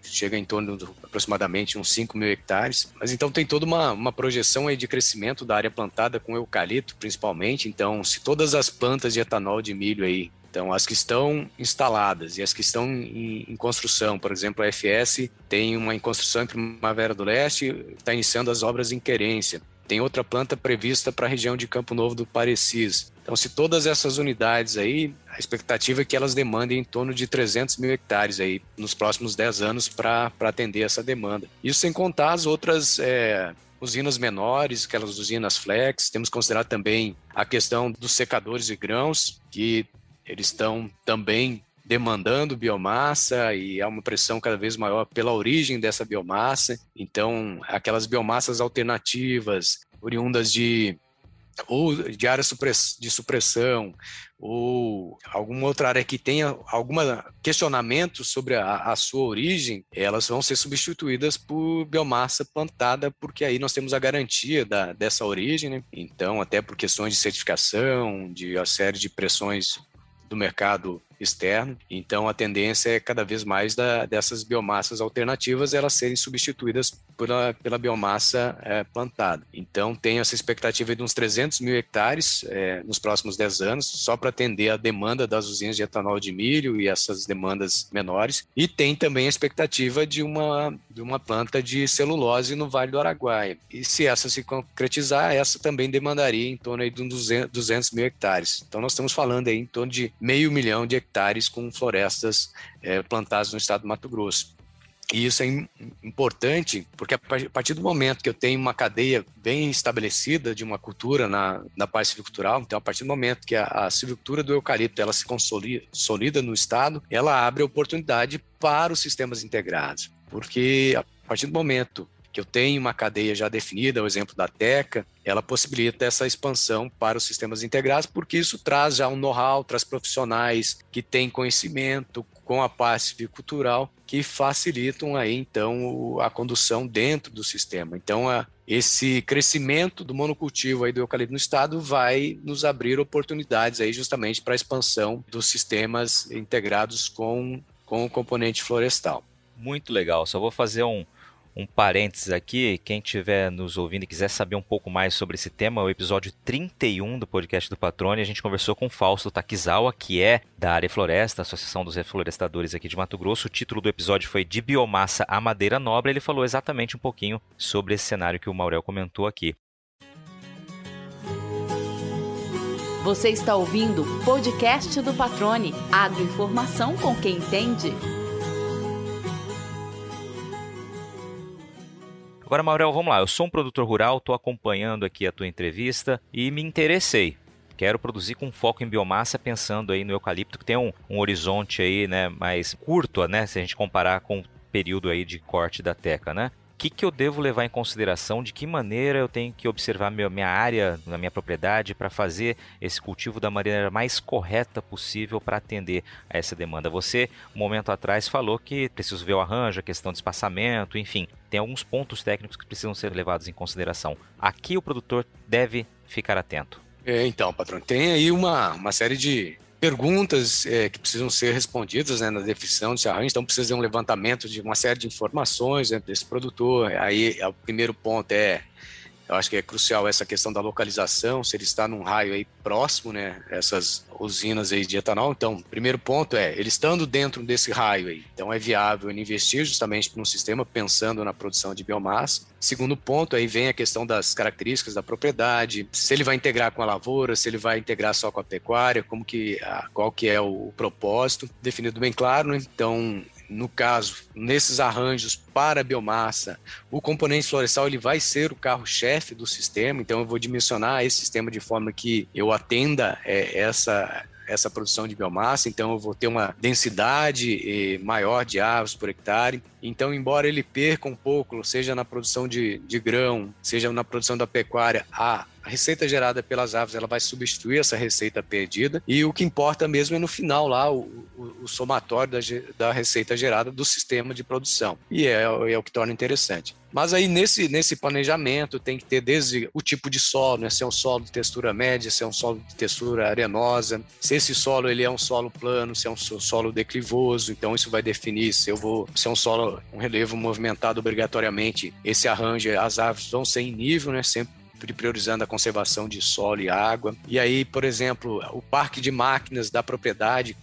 B: chega em torno de aproximadamente uns 5 mil hectares. Mas então tem toda uma, uma projeção aí de crescimento da área plantada com eucalipto, principalmente. Então, se todas as plantas de etanol de milho aí então, as que estão instaladas e as que estão em, em, construção, por exemplo, a FS tem uma em construção em Primavera do Leste, está iniciando as obras em Querência. Tem outra planta prevista para a região de Campo Novo do Parecis. Então, se todas essas unidades aí, a expectativa é que elas demandem em torno de 300 mil hectares aí nos próximos 10 anos para atender essa demanda. Isso sem contar as outras é, usinas menores, aquelas usinas flex. Temos que considerar também a questão dos secadores de grãos, que eles estão também demandando biomassa e há uma pressão cada vez maior pela origem dessa biomassa. Então, aquelas biomassas alternativas, oriundas de ou de área de supressão, ou alguma outra área que tenha algum questionamento sobre a, a, sua origem, elas vão ser substituídas por biomassa plantada, porque aí nós temos a garantia da, dessa origem, né? Então, até por questões de certificação, de uma série de pressões do mercado externo. Então, a tendência é cada vez mais da, dessas biomassas alternativas elas serem substituídas pela, pela biomassa é, plantada. Então, tem essa expectativa de uns 300 mil hectares é, nos próximos 10 anos, só para atender a demanda das usinas de etanol de milho e essas demandas menores. E tem também a expectativa de uma, de uma planta de celulose no Vale do Araguaia. E se essa se concretizar, essa também demandaria em torno de 200, 200 mil hectares. Então, nós estamos falando aí em torno de meio milhão de hectares com florestas é, plantadas no estado do Mato Grosso. E isso é importante porque a partir do momento que eu tenho uma cadeia bem estabelecida de uma cultura na, na parte silvicultural, então a partir do momento que a, a silvicultura do eucalipto ela se consolida no estado, ela abre oportunidade para os sistemas integrados. Porque a partir do momento que eu tenho uma cadeia já definida, o exemplo da Teca, ela possibilita essa expansão para os sistemas integrados, porque isso traz já um know-how, traz profissionais que têm conhecimento com a parte cultural que facilitam aí então a condução dentro do sistema. Então, a, esse crescimento do monocultivo aí do eucalipto no estado vai nos abrir oportunidades aí justamente para a expansão dos sistemas integrados com, com o componente florestal.
A: Muito legal. Só vou fazer um, um parênteses aqui, quem estiver nos ouvindo e quiser saber um pouco mais sobre esse tema, o episódio 31 do podcast do Patrone, a gente conversou com o Fausto Takizawa, que é da área floresta, Associação dos Reflorestadores aqui de Mato Grosso. O título do episódio foi De Biomassa à Madeira Nobre. Ele falou exatamente um pouquinho sobre esse cenário que o Maurel comentou aqui.
C: Você está ouvindo o podcast do Patrone, agroinformação com quem entende.
A: Agora, Maurel, vamos lá. Eu sou um produtor rural, estou acompanhando aqui a tua entrevista e me interessei. Quero produzir com foco em biomassa, pensando aí no eucalipto, que tem um, um horizonte aí, né, mais curto, né, se a gente comparar com o período aí de corte da teca, né? Que, que eu devo levar em consideração, de que maneira eu tenho que observar minha área, na minha propriedade, para fazer esse cultivo da maneira mais correta possível para atender a essa demanda. Você, um momento atrás, falou que preciso ver o arranjo, a questão de espaçamento, enfim, tem alguns pontos técnicos que precisam ser levados em consideração. Aqui o produtor deve ficar atento.
B: É, então, patrão, tem aí uma, uma série de, perguntas é, que precisam ser respondidas né, na definição desse arranjo, então precisa de um levantamento de uma série de informações né, desse produtor. Aí o primeiro ponto é eu acho que é crucial essa questão da localização, se ele está num raio aí próximo, né, essas usinas aí de etanol. Então, primeiro ponto é, ele estando dentro desse raio aí, então é viável investir justamente num sistema pensando na produção de biomassa. Segundo ponto, aí vem a questão das características da propriedade, se ele vai integrar com a lavoura, se ele vai integrar só com a pecuária, como que, qual que é o propósito, definido bem claro, né? Então, no caso, nesses arranjos para biomassa, o componente florestal ele vai ser o carro-chefe do sistema, então eu vou dimensionar esse sistema de forma que eu atenda é, essa essa produção de biomassa, então eu vou ter uma densidade maior de árvores por hectare. Então, embora ele perca um pouco, seja na produção de, de grão, seja na produção da pecuária, a a receita gerada pelas aves ela vai substituir essa receita perdida e o que importa mesmo é no final lá o, o, o somatório da, da, receita gerada do sistema de produção e é, é, o que torna interessante. Mas aí nesse, nesse planejamento tem que ter desde o tipo de solo, né? se é um solo de textura média, se é um solo de textura arenosa, se esse solo ele é um solo plano, se é um solo declivoso, então isso vai definir se eu vou, se é um solo, um relevo movimentado obrigatoriamente, esse arranjo, as aves vão ser em nível, né? Sempre priorizando a conservação de solo e água. E aí, por exemplo, o parque de máquinas da propriedade,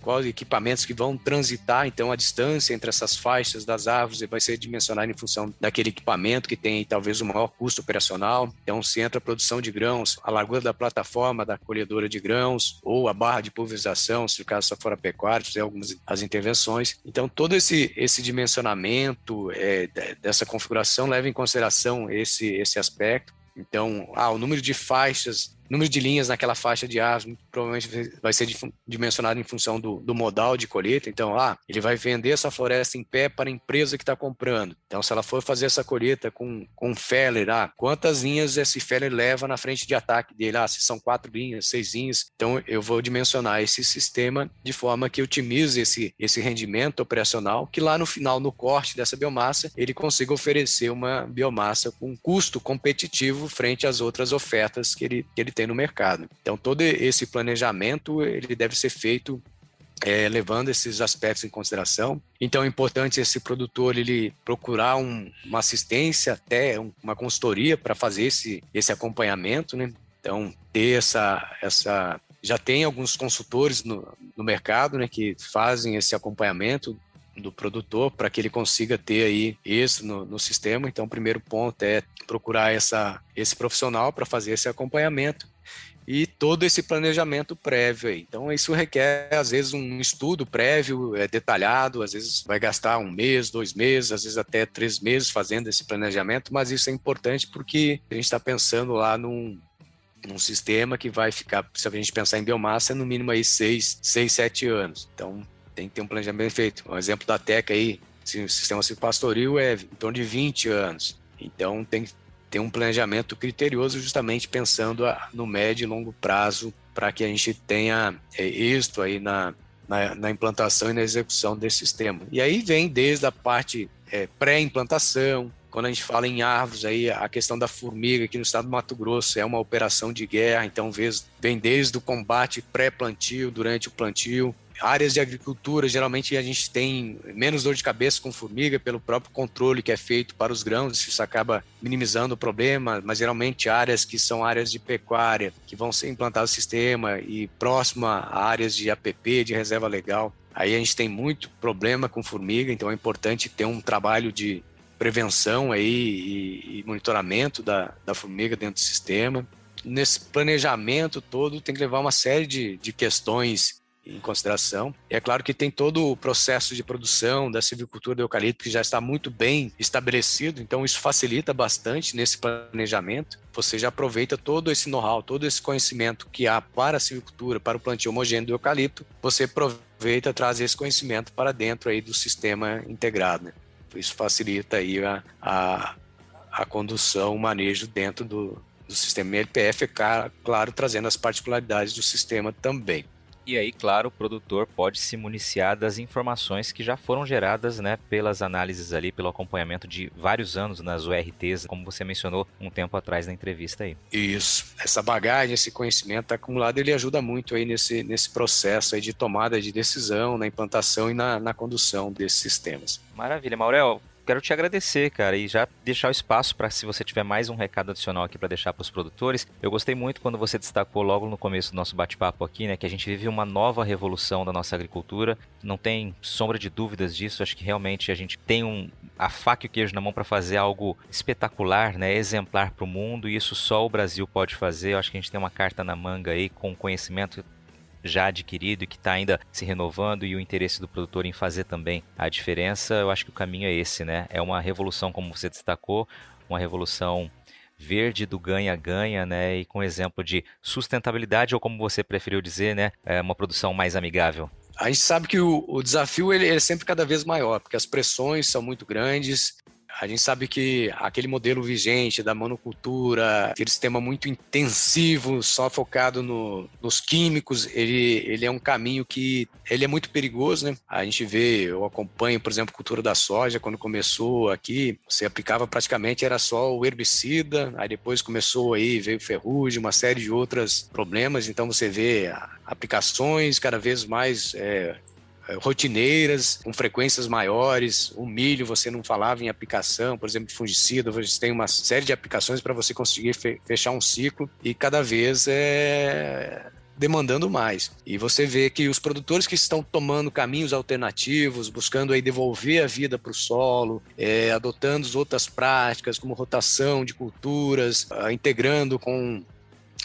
B: quais equipamentos que vão transitar, então a distância entre essas faixas das árvores vai ser dimensionada em função daquele equipamento que tem talvez o maior custo operacional. Então, se entra a produção de grãos, a largura da plataforma da colhedora de grãos ou a barra de pulverização, se o caso só for a pecuária, fazer algumas as intervenções. Então, todo esse, esse dimensionamento é, dessa configuração leva em consideração esse, esse aspecto. Então, ah, o número de faixas número de linhas naquela faixa de árvore provavelmente vai ser dimensionado em função do, do, modal de colheita. Então, ah, ele vai vender essa floresta em pé para a empresa que está comprando. Então, se ela for fazer essa colheita com, com um feller, ah, quantas linhas esse feller leva na frente de ataque dele? Ah, se são quatro linhas, seis linhas. Então, eu vou dimensionar esse sistema de forma que otimize esse, esse rendimento operacional, que lá no final, no corte dessa biomassa, ele consiga oferecer uma biomassa com custo competitivo frente às outras ofertas que ele, que ele tem no mercado. Então, todo esse planejamento ele deve ser feito é, levando esses aspectos em consideração. Então, é importante esse produtor ele procurar um, uma assistência, até uma consultoria para fazer esse, esse acompanhamento, né? Então, ter essa, essa já tem alguns consultores no, no mercado, né, que fazem esse acompanhamento do produtor para que ele consiga ter aí isso no, no, sistema. Então, o primeiro ponto é procurar essa, esse profissional para fazer esse acompanhamento e todo esse planejamento prévio aí. Então, isso requer, às vezes, um estudo prévio, é, detalhado, às vezes vai gastar um mês, dois meses, às vezes até três meses fazendo esse planejamento, mas isso é importante porque a gente está pensando lá num, num sistema que vai ficar, se a gente pensar em biomassa, no mínimo aí seis, seis sete anos. Então, tem que ter um planejamento feito. Um exemplo da TECA aí, o sistema pastoril é em torno de 20 anos. Então, tem que ter um planejamento criterioso justamente pensando no médio e longo prazo para que a gente tenha é, êxito aí na, na, na, implantação e na execução desse sistema. E aí vem desde a parte é, pré-implantação, quando a gente fala em árvores, aí a questão da formiga aqui no estado do Mato Grosso é uma operação de guerra, então vem desde o combate pré-plantio, durante o plantio, áreas de agricultura, geralmente a gente tem menos dor de cabeça com formiga pelo próprio controle que é feito para os grãos, isso acaba minimizando o problema, mas geralmente áreas que são áreas de pecuária, que vão ser implantados o sistema e próxima a áreas de APP, de reserva legal, aí a gente tem muito problema com formiga, então é importante ter um trabalho de prevenção aí e, e monitoramento da, da formiga dentro do sistema. Nesse planejamento todo tem que levar uma série de, de questões em consideração. E é claro que tem todo o processo de produção da silvicultura do eucalipto que já está muito bem estabelecido, então isso facilita bastante nesse planejamento. Você já aproveita todo esse know-how, todo esse conhecimento que há para a silvicultura, para o plantio homogêneo do eucalipto, você aproveita traz esse conhecimento para dentro aí do sistema integrado. Né? Isso facilita aí a, a, a condução, o manejo dentro do, do sistema LPF, é claro, trazendo as particularidades do sistema também.
A: E aí, claro, o produtor pode se municiar das informações que já foram geradas né, pelas análises ali, pelo acompanhamento de vários anos nas URTs, como você mencionou um tempo atrás na entrevista aí.
B: Isso. Essa bagagem, esse conhecimento acumulado, ele ajuda muito aí nesse, nesse processo aí de tomada de decisão, na implantação e na, na condução desses sistemas.
A: Maravilha, Maurel quero te agradecer, cara, e já deixar o espaço para se você tiver mais um recado adicional aqui para deixar para os produtores. Eu gostei muito quando você destacou logo no começo do nosso bate-papo aqui, né, que a gente vive uma nova revolução da nossa agricultura. Não tem sombra de dúvidas disso. Acho que realmente a gente tem um, a faca e o queijo na mão para fazer algo espetacular, né, exemplar para o mundo, e isso só o Brasil pode fazer. Eu acho que a gente tem uma carta na manga aí com conhecimento já adquirido e que está ainda se renovando e o interesse do produtor em fazer também a diferença, eu acho que o caminho é esse, né? É uma revolução, como você destacou, uma revolução verde do ganha-ganha, né? E com exemplo de sustentabilidade, ou como você preferiu dizer, né? É uma produção mais amigável.
B: A gente sabe que o, o desafio ele, ele é sempre cada vez maior, porque as pressões são muito grandes, a gente sabe que aquele modelo vigente da monocultura, aquele sistema muito intensivo, só focado no, nos químicos, ele, ele é um caminho que ele é muito perigoso, né? A gente vê, eu acompanho, por exemplo, a cultura da soja, quando começou aqui, você aplicava praticamente, era só o herbicida, aí depois começou aí, veio ferrugem, uma série de outros problemas, então você vê aplicações cada vez mais é, rotineiras, com frequências maiores. O milho, você não falava em aplicação, por exemplo, fungicida, você tem uma série de aplicações para você conseguir fechar um ciclo e cada vez é demandando mais. E você vê que os produtores que estão tomando caminhos alternativos, buscando aí devolver a vida para o solo, é, adotando outras práticas como rotação de culturas, uh, integrando com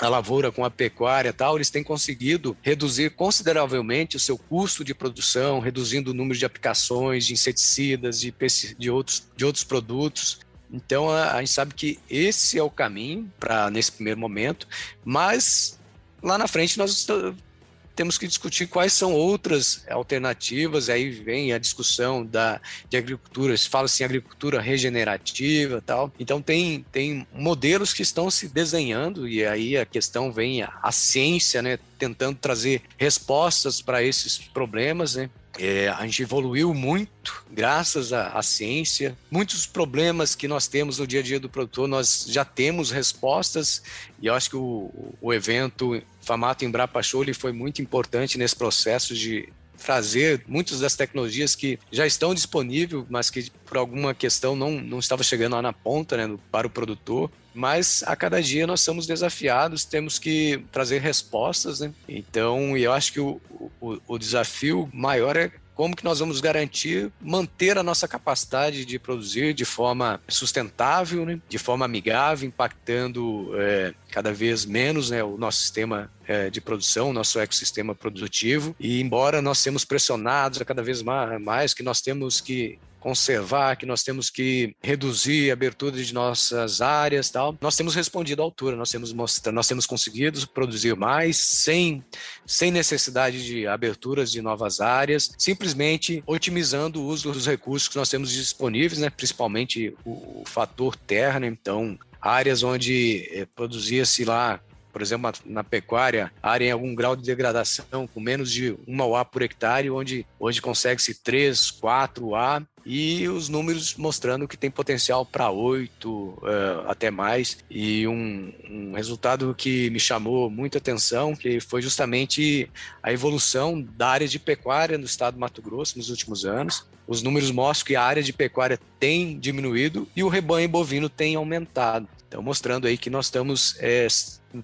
B: a lavoura com a pecuária e tal, eles têm conseguido reduzir consideravelmente o seu custo de produção, reduzindo o número de aplicações de inseticidas, de, de, outros, de outros produtos. Então a, a gente sabe que esse é o caminho para nesse primeiro momento, mas lá na frente nós temos que discutir quais são outras alternativas. Aí vem a discussão da, de agricultura, se fala assim, agricultura regenerativa tal. Então, tem, tem modelos que estão se desenhando, e aí a questão vem a, a ciência, né, tentando trazer respostas para esses problemas, né? É, a gente evoluiu muito graças à, à, ciência. Muitos problemas que nós temos no dia a dia do produtor, nós já temos respostas, e eu acho que o, o evento Famato Embrapa Show ele foi muito importante nesse processo de trazer muitas das tecnologias que já estão disponíveis, mas que por alguma questão não, não estava chegando lá na ponta né, para o produtor. Mas a cada dia nós somos desafiados, temos que trazer respostas. Né? Então, eu acho que o, o, o desafio maior é como que nós vamos garantir manter a nossa capacidade de produzir de forma sustentável, né? de forma amigável, impactando é, cada vez menos né, o nosso sistema é, de produção, o nosso ecossistema produtivo. E embora nós sejamos pressionados a cada vez mais, mais que nós temos que conservar, que nós temos que reduzir a abertura de nossas áreas, tal. Nós temos respondido à altura, nós temos mostrado, nós temos conseguido produzir mais sem sem necessidade de aberturas de novas áreas, simplesmente otimizando o uso dos recursos que nós temos disponíveis, né? Principalmente o, o fator terra, né? Então, áreas onde eh, produzia-se lá por exemplo, na pecuária, área em algum grau de degradação, com menos de 1 A por hectare, onde hoje consegue-se 3, 4 A, e os números mostrando que tem potencial para 8, uh, até mais. E um, um, resultado que me chamou muita atenção, que foi justamente a evolução da área de pecuária no estado do Mato Grosso nos últimos anos. Os números mostram que a área de pecuária tem diminuído e o rebanho bovino tem aumentado. Então, mostrando aí que nós estamos é,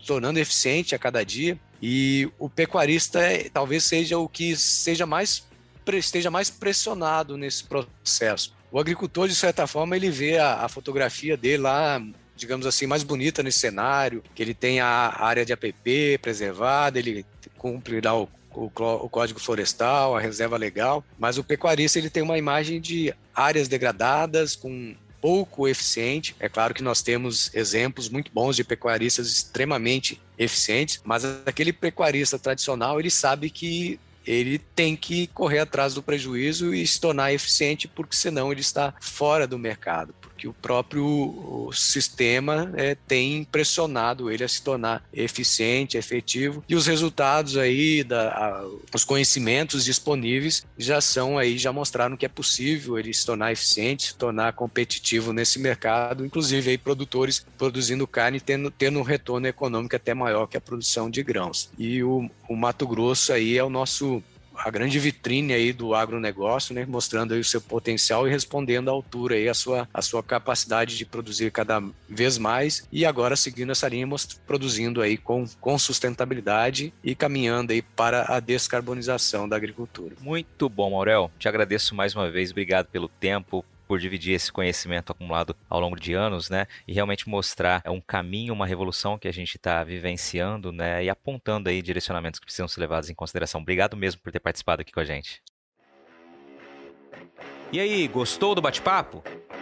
B: tornando eficiente a cada dia e o pecuarista é, talvez seja o que seja mais esteja mais pressionado nesse processo. O agricultor, de certa forma, ele vê a, a fotografia dele lá digamos assim, mais bonita nesse cenário, que ele tem a área de APP preservada, ele cumpre lá o, o, o, código florestal, a reserva legal, mas o pecuarista ele tem uma imagem de áreas degradadas com pouco eficiente. É claro que nós temos exemplos muito bons de pecuaristas extremamente eficientes, mas aquele pecuarista tradicional, ele sabe que ele tem que correr atrás do prejuízo e se tornar eficiente, porque senão ele está fora do mercado que o próprio sistema é, tem pressionado ele a se tornar eficiente, efetivo, e os resultados aí, da, a, os conhecimentos disponíveis já são aí, já mostraram que é possível ele se tornar eficiente, se tornar competitivo nesse mercado, inclusive aí produtores produzindo carne tendo, tendo um retorno econômico até maior que a produção de grãos. E o, o Mato Grosso aí é o nosso a grande vitrine aí do agronegócio, né, mostrando aí o seu potencial e respondendo à altura aí a sua, a sua capacidade de produzir cada vez mais e agora seguindo essa linha, produzindo aí com, com sustentabilidade e caminhando aí para a descarbonização da agricultura.
A: Muito bom, Aurel. Te agradeço mais uma vez, obrigado pelo tempo, por dividir esse conhecimento acumulado ao longo de anos, né? E realmente mostrar um caminho, uma revolução que a gente está vivenciando, né? E apontando aí direcionamentos que precisam ser levados em consideração. Obrigado mesmo por ter participado aqui com a gente. E aí, gostou do bate-papo?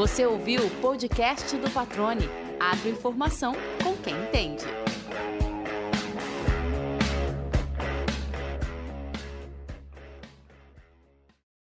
C: Você ouviu o podcast do Patrone. Agroinformação com quem entende.